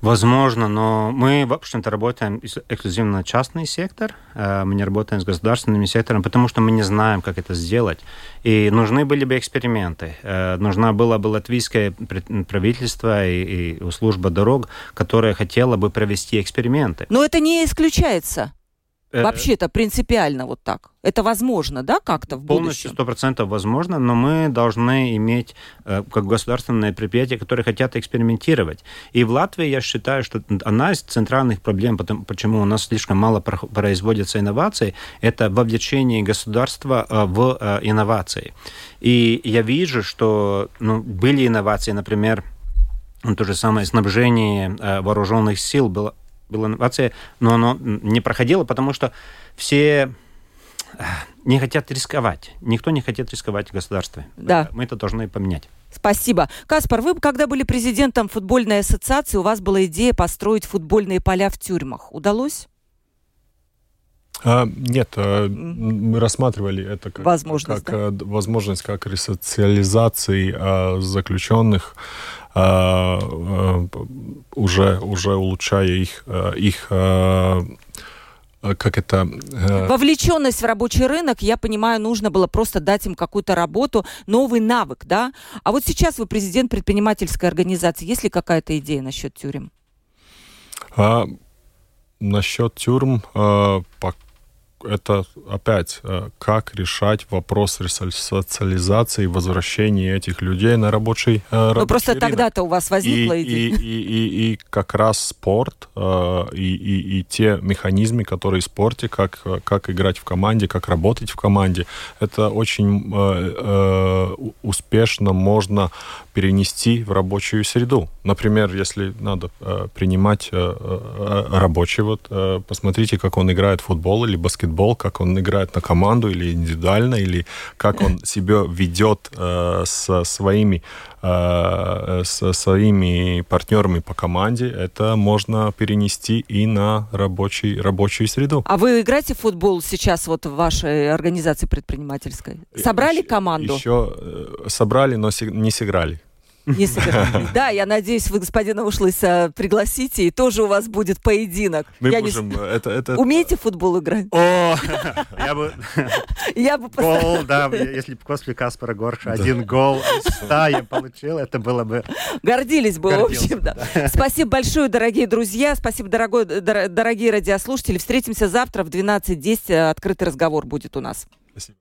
Возможно, но мы, в общем-то, работаем эксклюзивно на частный сектор, э, мы не работаем с государственным сектором, потому что мы не знаем, как это сделать. И нужны были бы эксперименты. Э, Нужна была бы латвийское правительство и, и служба дорог, которая хотела бы провести эксперименты. Но это не исключается. Э, Вообще-то принципиально вот так. Это возможно, да, как-то в Полностью, будущем? сто процентов возможно, но мы должны иметь э, как государственные предприятия, которые хотят экспериментировать. И в Латвии, я считаю, что одна из центральных проблем, потому, почему у нас слишком мало про- производится инноваций, это вовлечение государства э, в инновации. И я вижу, что ну, были инновации, например, то же самое снабжение вооруженных сил было, была инновация, но оно не проходило, потому что все э, не хотят рисковать. Никто не хочет рисковать в государстве. Да. Мы это должны поменять. Спасибо. Каспар, вы, когда были президентом футбольной ассоциации, у вас была идея построить футбольные поля в тюрьмах. Удалось? А, нет, а, мы рассматривали это как Возможность, как, а, д- возможность как ресоциализации а, заключенных, уже уже улучшая их а, их как это а, Вовлеченность в рабочий рынок, я понимаю, нужно было просто дать им какую-то работу, новый навык, да? А вот сейчас вы президент предпринимательской организации. Есть ли какая-то идея насчет тюрем? А, насчет тюрьм, а, пок- это опять, а, как решать вопрос ресоциализации и возвращения этих людей на рабочий, а, Ну, рабочий просто рынок. тогда-то у вас возникла и, идея. И, и, и, и как раз спорт э, и, и, и те механизмы, которые в спорте, как, э, как играть в команде, как работать в команде, это очень э, э, успешно можно перенести в рабочую среду. Например, если надо э, принимать э, э, рабочий, вот, э, посмотрите, как он играет в футбол или баскетбол, как он играет на команду или индивидуально, или как он себя ведет э, со своими э, со своими партнерами по команде, это можно перенести и на рабочий, рабочую среду. А вы играете в футбол сейчас вот в вашей организации предпринимательской? Собрали Еще- команду? Еще э, собрали, но не сыграли. Не сыграли. [LAUGHS] Да, я надеюсь, вы господина Ушлыса пригласите, и тоже у вас будет поединок. Мы Я можем... э, Это, это... Умеете в футбол играть? О, [LAUGHS] я бы... [LAUGHS] Я бы. Гол, да, если бы после Каспара Горша один гол из ста я получил, это было бы... Гордились бы, в общем, да. Спасибо большое, дорогие друзья. Спасибо, дорогой, дор- дорогие радиослушатели. Встретимся завтра в 12.10. Открытый разговор будет у нас. Спасибо.